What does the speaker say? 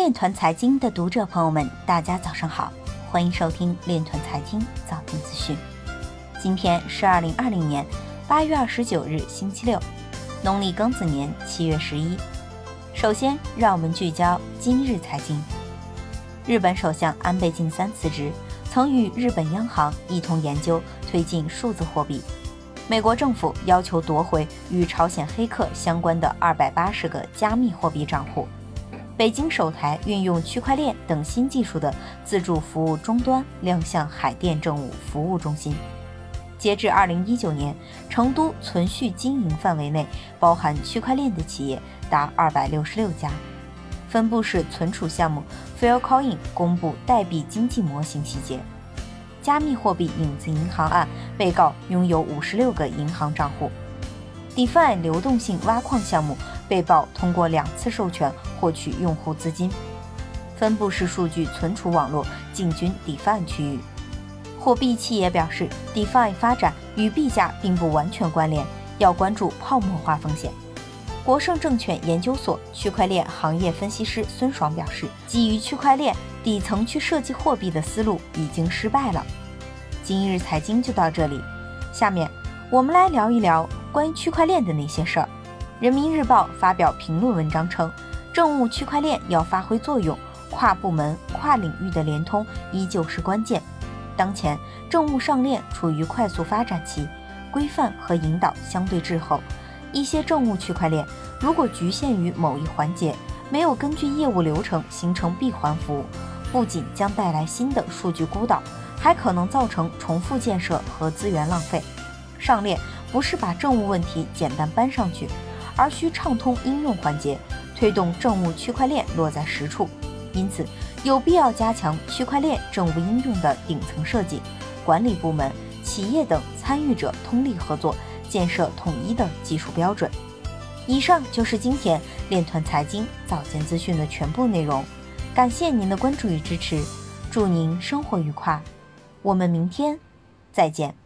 链团财经的读者朋友们，大家早上好，欢迎收听链团财经早间资讯。今天是二零二零年八月二十九日，星期六，农历庚子年七月十一。首先，让我们聚焦今日财经。日本首相安倍晋三辞职，曾与日本央行一同研究推进数字货币。美国政府要求夺回与朝鲜黑客相关的二百八十个加密货币账户。北京首台运用区块链等新技术的自助服务终端亮相海淀政务服务中心。截至二零一九年，成都存续经营范围内包含区块链的企业达二百六十六家。分布式存储项目 Faircoin 公布代币经济模型细节。加密货币影子银行案被告拥有五十六个银行账户。DeFi 流动性挖矿项目。被曝通过两次授权获取用户资金，分布式数据存储网络进军 DeFi 区域。货币企业表示，DeFi 发展与币价并不完全关联，要关注泡沫化风险。国盛证券研究所区块链行业分析师孙爽表示，基于区块链底层去设计货币的思路已经失败了。今日财经就到这里，下面我们来聊一聊关于区块链的那些事儿。人民日报发表评论文章称，政务区块链要发挥作用，跨部门、跨领域的联通依旧是关键。当前政务上链处于快速发展期，规范和引导相对滞后。一些政务区块链如果局限于某一环节，没有根据业务流程形成闭环服务，不仅将带来新的数据孤岛，还可能造成重复建设和资源浪费。上链不是把政务问题简单搬上去。而需畅通应用环节，推动政务区块链落在实处。因此，有必要加强区块链政务应用的顶层设计，管理部门、企业等参与者通力合作，建设统一的技术标准。以上就是今天链团财经早间资讯的全部内容，感谢您的关注与支持，祝您生活愉快，我们明天再见。